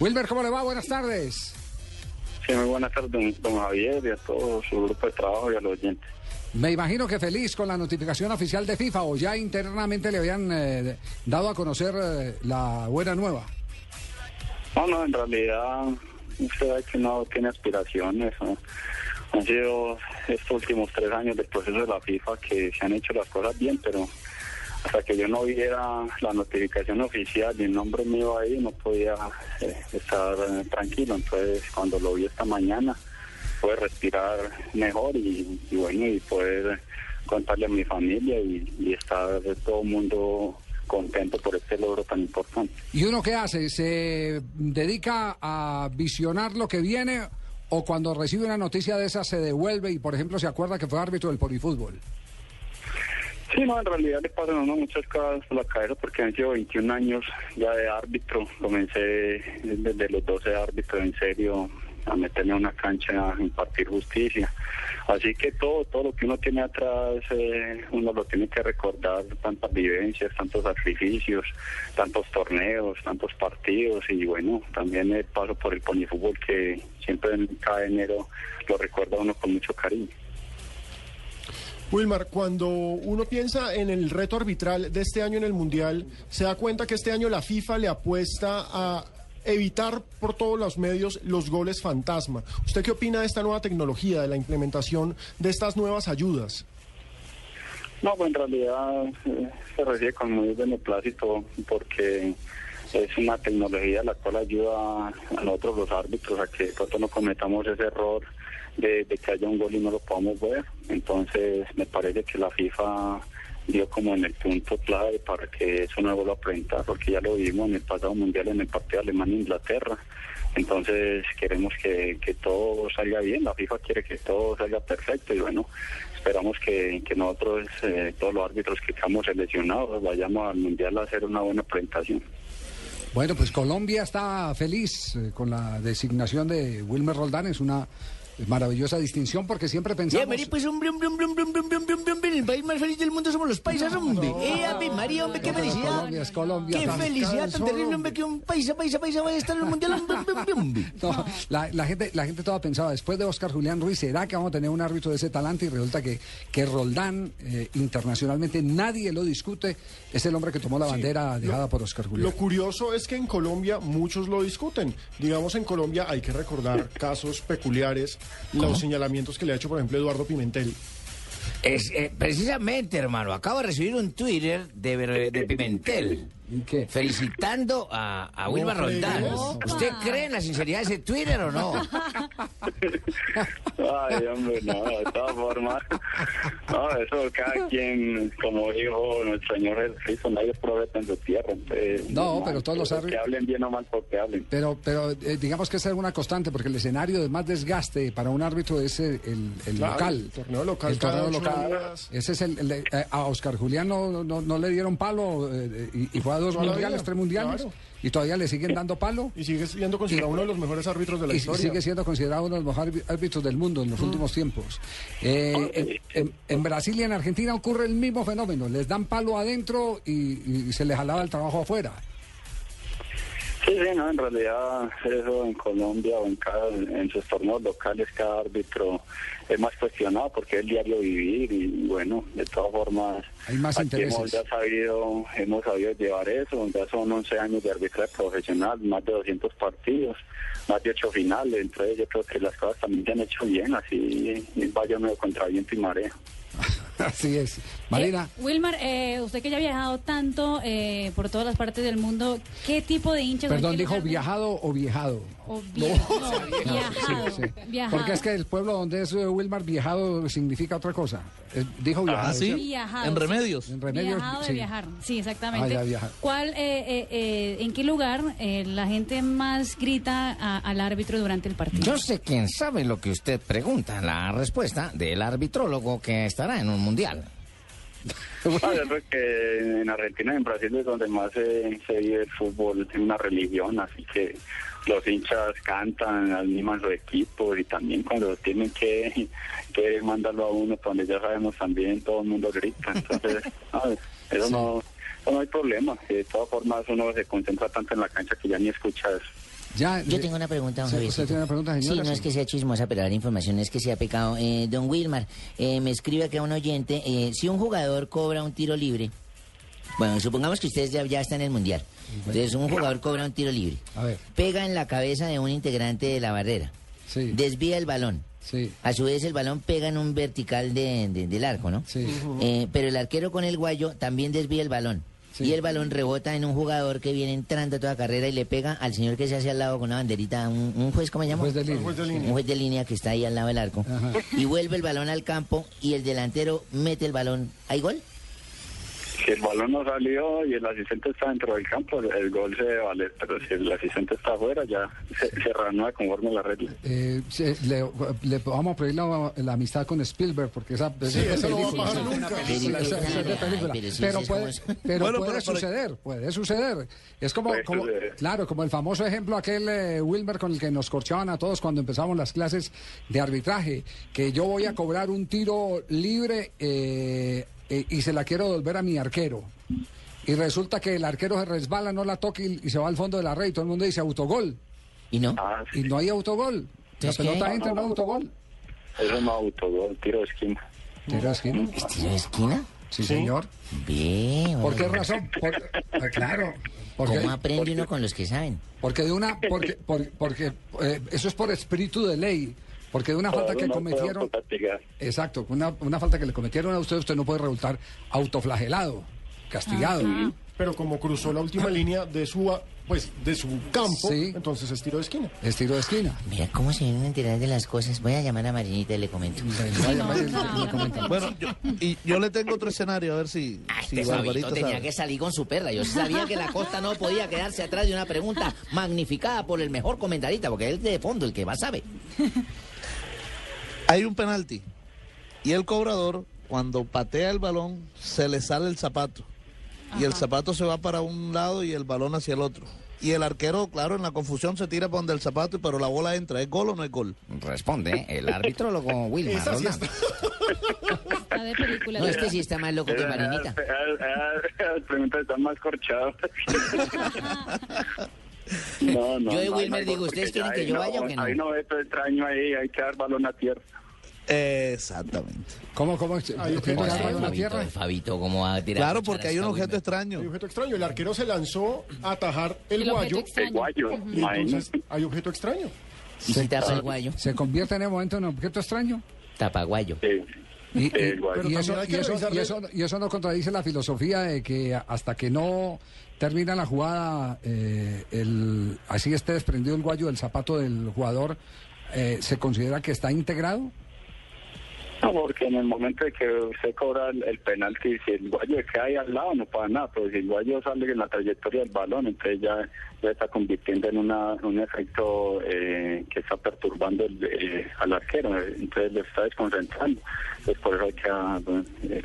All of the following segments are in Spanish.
Wilmer, ¿cómo le va? Buenas tardes. Sí, muy buenas tardes, don Javier, y a todo su grupo de trabajo y a los oyentes. Me imagino que feliz con la notificación oficial de FIFA o ya internamente le habían eh, dado a conocer eh, la buena nueva. No, no, en realidad usted ve que no tiene aspiraciones. ¿no? Han sido estos últimos tres años del proceso de la FIFA que se han hecho las cosas bien, pero hasta que yo no viera la notificación oficial y el nombre mío ahí, no podía eh, estar eh, tranquilo. Entonces, cuando lo vi esta mañana, pude respirar mejor y, bueno, y poder contarle a mi familia y, y estar todo el mundo contento por este logro tan importante. ¿Y uno qué hace? ¿Se dedica a visionar lo que viene o cuando recibe una noticia de esa se devuelve y, por ejemplo, se acuerda que fue árbitro del polifútbol? Sí, no, en realidad le pasan a uno muchas cosas por la cabeza porque han sido 21 años ya de árbitro. Comencé desde los 12 árbitros en serio a meterme a una cancha a impartir justicia. Así que todo, todo lo que uno tiene atrás, eh, uno lo tiene que recordar, tantas vivencias, tantos sacrificios, tantos torneos, tantos partidos y bueno, también el paso por el ponifútbol que siempre en cada enero lo recuerda uno con mucho cariño. Wilmar, cuando uno piensa en el reto arbitral de este año en el Mundial, se da cuenta que este año la FIFA le apuesta a evitar por todos los medios los goles fantasma. ¿Usted qué opina de esta nueva tecnología, de la implementación de estas nuevas ayudas? No, pues en realidad eh, se recibe con muy beneplácito porque es una tecnología la cual ayuda a nosotros los árbitros a que pronto no cometamos ese error de, de que haya un gol y no lo podamos ver. Entonces me parece que la FIFA dio como en el punto clave para que eso no vuelva a presentar, porque ya lo vimos en el pasado mundial en el partido Alemania-Inglaterra. Entonces queremos que, que todo salga bien, la FIFA quiere que todo salga perfecto y bueno, esperamos que, que nosotros, eh, todos los árbitros que estamos seleccionados, vayamos al mundial a hacer una buena presentación. Bueno, pues Colombia está feliz eh, con la designación de Wilmer Roldán, es una maravillosa distinción porque siempre pensamos... Ya, María, pues hombre, hombre, hombre, hombre, hombre, hombre, hombre, hombre, el país más feliz del mundo somos los paisas, hombre. Eh, ave María, hombre, qué felicidad. Colombia es Colombia. Qué felicidad tan terrible, hombre, que un paisa, paisa, paisa vaya a estar en el mundial, hombre, hombre, hombre, hombre. No, la, la gente, la gente toda pensaba, después de Oscar Julián Ruiz, ¿será que vamos a tener un árbitro de ese talante? Y resulta que, que Roldán, eh, internacionalmente, nadie lo discute, es el hombre que tomó la bandera dejada por Oscar Julián. Lo curioso es que en Colombia muchos lo discuten. Digamos, en Colombia hay que recordar casos peculiares, los señalamientos que le ha hecho, por ejemplo, Eduardo Pimentel. Es, eh, precisamente, hermano, acabo de recibir un Twitter de, de Pimentel. ¿Y qué? Felicitando a, a Wilma Roldán. ¿Usted cree en la sinceridad de ese Twitter o no? Ay, hombre, no, de todas formas. No, eso cada quien, como dijo nuestro Señor Jesucristo, nadie es profeta en su tierra. No, pero todos los Que árbitros- hablen bien o mal porque hablen. Pero, pero eh, digamos que esa es una constante, porque el escenario de más desgaste para un árbitro es el, el- el Claro, local. el torneo local El torneo local. Ese es el, eh, a Oscar Julián no, no, no le dieron palo eh, y, y fue a dos Toda mundiales, tres mundiales, claro. y todavía le siguen dando palo. Y sigue siendo considerado uno de los mejores árbitros de la y historia. sigue siendo considerado uno de los mejores árbitros del mundo en los últimos tiempos. Eh, en, en- en Brasil y en Argentina ocurre el mismo fenómeno. Les dan palo adentro y, y se les jalaba el trabajo afuera. Sí, sí, no, en realidad eso en Colombia o en cada, en sus torneos locales cada árbitro es más cuestionado porque es el diario vivir y bueno, de todas formas Hay más aquí intereses. hemos ya sabido, hemos sabido llevar eso, ya son 11 años de arbitraje profesional, más de 200 partidos, más de 8 finales, entonces yo creo que las cosas también se han hecho bien, así vaya medio contra viento y marea. Así es. Marina. Eh, Wilmar, eh, usted que ya ha viajado tanto eh, por todas las partes del mundo, ¿qué tipo de hinchas? o Perdón, dijo lugar de- viajado o viejado. no, viajado, Sí, sí. viajado. Porque es que el pueblo donde es eh, Wilmar viajado significa otra cosa. Eh, dijo viajado. ¿Ah, sí? Viajado, En remedios. En remedios. Viajado de sí. viajar, sí, exactamente. Ah, ya, viajar. ¿Cuál, eh, eh, eh, en qué lugar eh, la gente más grita a- al árbitro durante el partido? Yo sé quién sabe lo que usted pregunta. La respuesta del arbitrólogo que estará en un mundial. Ah, yo creo que en Argentina y en Brasil es donde más se, se vive el fútbol, es una religión, así que los hinchas cantan, animan sus equipos y también cuando tienen que, que mandarlo a uno, donde ya sabemos también todo el mundo grita, entonces ah, eso no, no hay problema, de todas formas uno se concentra tanto en la cancha que ya ni escucha eso. Ya, Yo eh, tengo una pregunta, don sí, Javier. ¿Usted tiene una pregunta, Sí, no es que sea chismosa, pero dar información es que sea pecado. Eh, don Wilmar, eh, me escribe acá un oyente, eh, si un jugador cobra un tiro libre, bueno, supongamos que ustedes ya, ya están en el Mundial, entonces un jugador cobra un tiro libre, A ver, pega en la cabeza de un integrante de la barrera, sí, desvía el balón, sí, a su vez el balón pega en un vertical de- de- del arco, ¿no? sí. Eh, pero el arquero con el guayo también desvía el balón. Sí. Y el balón rebota en un jugador que viene entrando a toda carrera y le pega al señor que se hace al lado con una banderita, un, un juez, ¿cómo se llama? Juez de línea. Juez de Un línea. juez de línea que está ahí al lado del arco. Ajá. Y vuelve el balón al campo y el delantero mete el balón. ¿Hay gol? Si el balón no salió y el asistente está dentro del campo, el, gol se debe valer, pero si el asistente está afuera ya se, se reanuda conforme la regla. Eh, le, le vamos a pedir la, la amistad con Spielberg porque esa, esa es de eso no va a película, pasar nunca. película, película. Pero sí, puede, pero Bueno, puede pero- suceder, puede suceder. Es como, claro, como el famoso ejemplo aquel eh, Wilmer con el que nos corchaban a todos cuando empezamos las clases de arbitraje, que yo voy a cobrar un tiro libre eh, eh, y se la quiero devolver a mi arquero. Y resulta que el arquero se resbala, no la toca y, y se va al fondo de la red y todo el mundo dice autogol. ¿Y no? Ah, Y no hay autogol. La pelota entra, no hay autogol. eso no autogol, tiro de esquina. ¿Tiro de esquina? ¿Tiro de esquina? Sí, señor. Bien. ¿Por qué razón? Por- eh, claro. Porque, ¿Cómo aprende uno con los que saben? porque de una, porque, por- porque eh, eso es por espíritu de ley. Porque de una falta que cometieron, exacto, una, una falta que le cometieron a usted, usted no puede resultar autoflagelado, castigado. Pero como cruzó la última línea de su, pues, de su campo, Sí. entonces es tiro de esquina. Es tiro de esquina. Mira cómo se vienen a enterar de las cosas. Voy a llamar a Marinita y le comento. Bueno, yo, y yo le tengo otro escenario, a ver si, Ah, si este tenía sabe. que salir con su perra. Yo sabía que la costa no podía quedarse atrás de una pregunta magnificada por el mejor comentarista, porque él de fondo, el que más sabe. Hay un penalti y el cobrador, cuando patea el balón, se le sale el zapato. Y el zapato se va para un lado y el balón hacia el otro. Y el arquero, claro, en la confusión se tira por donde el zapato, pero la bola entra. ¿Es gol o no es gol? Responde el arbitrólogo Wilmar Roldán. Está de película. No, este sí está más loco que Marinita. Eh, eh, eh, Las preguntas están más corchadas. No, no. Yo de Wilmer no, digo, ¿ustedes quieren que yo no- vaya o que no? Hay no veto extraño ahí, hay que dar balón a tierra. Exactamente. ¿Cómo, cómo? Hay ¿Tiene objeto que dar extraño. balón a Fabito, tierra? Fabito, ¿cómo va a tirar? Claro, porque hay un objeto extraño. Hay objeto extraño. El arquero se lanzó a atajar el, guayo. El guayo, Y entonces hay objeto extraño. ¿Y si tapa el guayo? ¿Se convierte en el momento en objeto extraño? Tapa guayo. Sí. Y, y- El guayo. y Pero eso, también hay y, que eso, revisarle- y eso- y eso no contradice la filosofía de que hasta que no termina la jugada, eh, el, así esté desprendido el guayo del zapato del jugador, eh, ¿se considera que está integrado? No, porque en el momento de que usted cobra el, el penalti, si el guayo cae al lado no pasa nada, pero si el guayo sale en la trayectoria del balón, entonces ya, ya está convirtiendo en una, un efecto eh, que está perturbando el, eh, al arquero, entonces lo está desconcentrando. Entonces por eso hay que ah, el,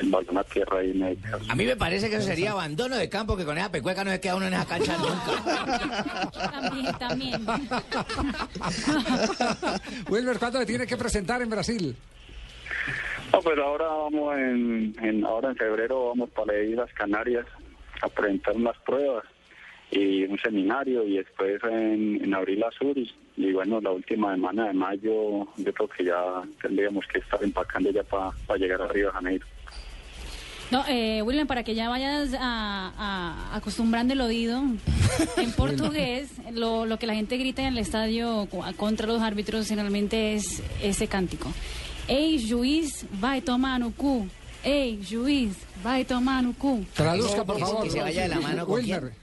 el balón a tierra ahí medio. A mí me parece que eso sería abandono de campo, que con esa pecueca no se queda uno en esa cancha nunca. También, también. Wilmer, ¿cuándo le tiene que presentar en Brasil? No, pero ahora vamos en, en- ahora en febrero vamos para las Islas Canarias a presentar unas pruebas y un seminario y después en, en abril a Zurich y bueno la última semana de mayo yo creo que ya tendríamos que estar empacando ya para llegar a Río de Janeiro. No, eh, William, para que ya vayas a, a- acostumbrando el oído, en portugués, lo, lo que la gente grita en el estadio contra los árbitros generalmente es ese cántico. Ei, juiz, vai tomar no cu. Ei, juiz, vai tomar no cu. Traduzca, por favor. que se vaya de la mano con Wilmer.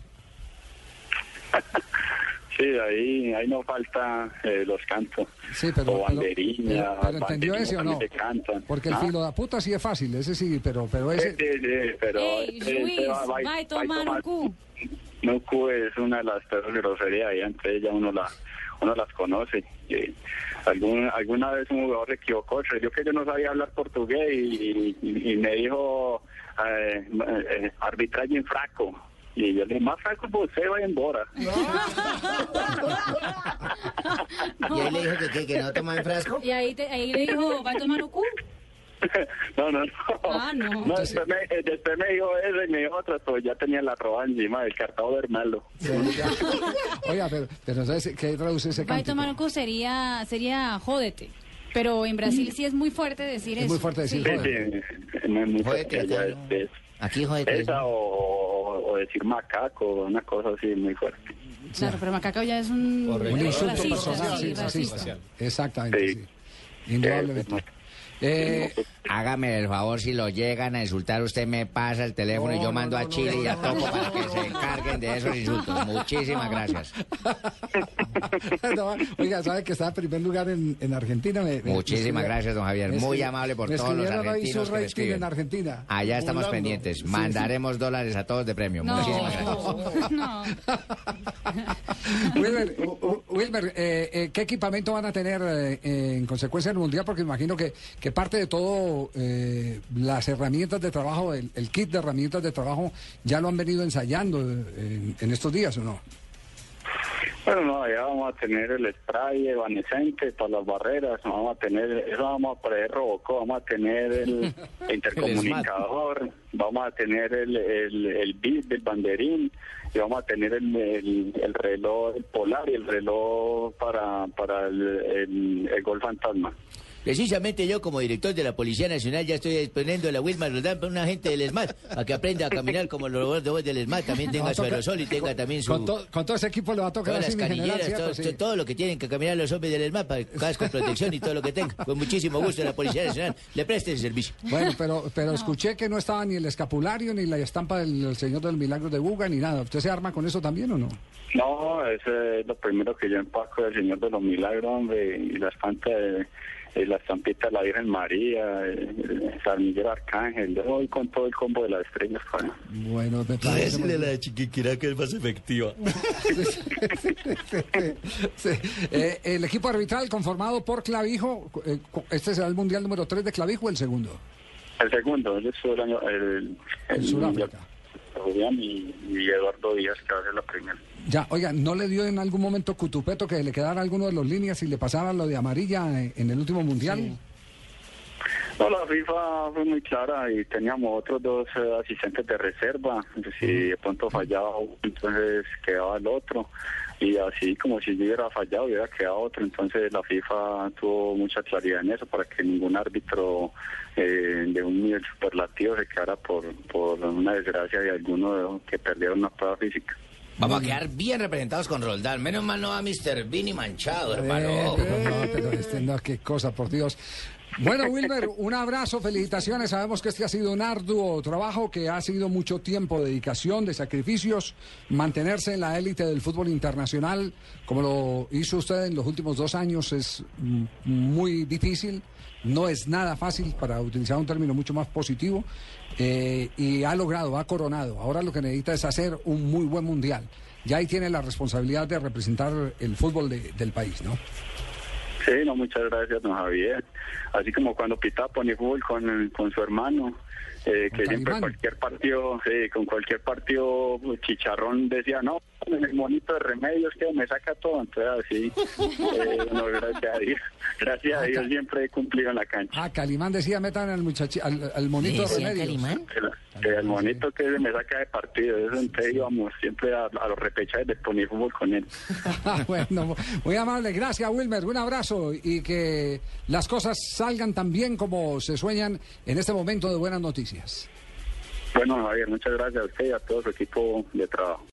Sí, ahí, ahí no falta eh, los cantos. Sí, pero, o banderina, pero- pero ¿entendió ese o no? Porque el ¿Ah? filo de puta sí es fácil, ese sí, pero, pero Sí, ese... sí, sí, pero Ei, este- juiz, este va- va tomar no cu. No cu es una de las peores groserías y entre ellas uno la uno las conoce. Y algún, alguna vez un jugador se equivocó, creyó que yo no sabía hablar portugués y, y- y me dijo eh, eh, arbitraje en fraco. Y yo le dije, más fraco pues usted va embora. Y él le dijo que, que, que no toma en frasco. Y ahí, te- ahí le dijo, ¿vai tomar no cu? No, no, no. Ah, no. después, me, eh, después me dijo eso y me dijo otra, pues ya tenía la roba encima del cartado de malo. Oiga, pero, pero ¿sabes qué traduce ese cántico? no cu sería, sería jódete. Pero en Brasil sí es muy fuerte decir Es eso. muy fuerte decir Sí. Sí, joder. sí, no es Jódete, que allá acá, es- es- Aquí, joder. que- Esa o, o- decir macaco, una cosa así muy fuerte. Claro, pero macaco ya es un, Un insulto racista, personal, sí, sí, racista. Exactamente, Sí. sí. Indudablemente. Eh, Hágame el favor, si lo llegan a insultar, usted me pasa el teléfono y yo mando a Chile y a Topo para que se encarguen de esos insultos. Muchísimas gracias. no, oiga, ¿sabe que está en primer lugar en, en Argentina? Me- Muchísimas me- gracias, don Javier. Muy amable por me todos los argentinos su que me rating escriben. en Argentina. Allá estamos Volando. pendientes. Sí, Mandaremos dólares a todos de premio. No, Muchísimas gracias. no. Wilmer, eh, eh, ¿qué equipamiento van a tener eh, en consecuencia del Mundial? Porque imagino que, que parte de todo, eh, las herramientas de trabajo, el, kit de herramientas de trabajo, ya lo han venido ensayando eh, en estos días, ¿o no? Bueno, no, allá vamos a tener el spray evanescente para las barreras, vamos a tener, eso vamos a poner Robocop, vamos a tener el intercomunicador, vamos a tener el, el, el bit del banderín y vamos a tener el, el, el reloj el polar y el reloj para, para el, el, el gol fantasma. Precisamente yo, como director de la Policía Nacional, ya estoy disponiendo a la Wilma Roldán para un agente del ESMAD, a que aprenda a caminar como los robots del ESMAD, también tenga No, su aerosol y tenga también su... Con, to- con todo ese equipo le va a tocar Todas así, las general, canilleras, ¿cierto? todo, Sí. to- todo lo que tienen que caminar los hombres del ESMAD, para casco, protección y todo lo que tenga. Con muchísimo gusto la Policía Nacional le preste ese servicio. Bueno, pero, pero escuché que no estaba ni el escapulario, ni la estampa del, Señor del Milagro de Buga, ni nada. ¿Usted se arma con eso también o no? No, ese es lo primero que yo empaco del Señor de los Milagros, hombre, y la espanta de, y la estampita de la Virgen María, el San Miguel Arcángel, yo voy con todo el combo de las estrellas. para- Bueno, me parece... muy- la chiquiquira que es más efectiva. Sí. Eh, el equipo arbitral conformado por Clavijo, eh, este será el mundial número 3 de Clavijo, el segundo. El segundo, estuve el año, el, En Sudáfrica. Julián y, y Eduardo Díaz, que va a ser la primera. Ya, oiga, ¿no le dio en algún momento Cutupeto que le quedara alguno de los líneas y le pasara lo de amarilla en, en el último mundial? No, la FIFA fue muy clara y teníamos otros dos eh, asistentes de reserva. Si de pronto fallaba uno, entonces quedaba el otro. Y así como si yo hubiera fallado, hubiera quedado otro. Entonces la FIFA tuvo mucha claridad en eso para que ningún árbitro eh, de un nivel superlativo se quedara por, por una desgracia de alguno que perdieron una prueba física. Vamos a quedar bien representados con Roldán. Menos mal no va Mr. Vini manchado, hermano. Eh, pero no, pero este, no, qué cosa, por Dios. Bueno, Wilmer, un abrazo, felicitaciones. Sabemos que este ha sido un arduo trabajo, que ha sido mucho tiempo de dedicación, de sacrificios. Mantenerse en la élite del fútbol internacional, como lo hizo usted en los últimos dos años, es muy difícil. No es nada fácil, para utilizar un término mucho más positivo. eh, y ha logrado, ha coronado. Ahora lo que necesita es hacer un muy buen mundial. Ya ahí tiene la responsabilidad de representar el fútbol de- del país, ¿no? Sí, no, muchas gracias, don Javier. Así como cuando pitaba Pony Fútbol con, con su hermano, eh, que siempre cualquier partido, sí, con cualquier partido, Chicharrón decía, no, el monito de remedios que me saca todo. Entonces, así, eh, no, gracias a Dios. Gracias a Dios siempre he cumplido en la cancha. Ah, Calimán decía, metan al muchachi, al, al monito de ¿Decía remedios. Calimán? El, el monito que me saca de partido, eso entonces íbamos siempre a, a los repechajes de Pony Fútbol con él. Ah, bueno, muy amable. Gracias, Wilmer. Un abrazo y que las cosas salgan tan bien como se sueñan en este momento de buenas noticias. Bueno, Javier, muchas gracias a usted y a todo su equipo de trabajo.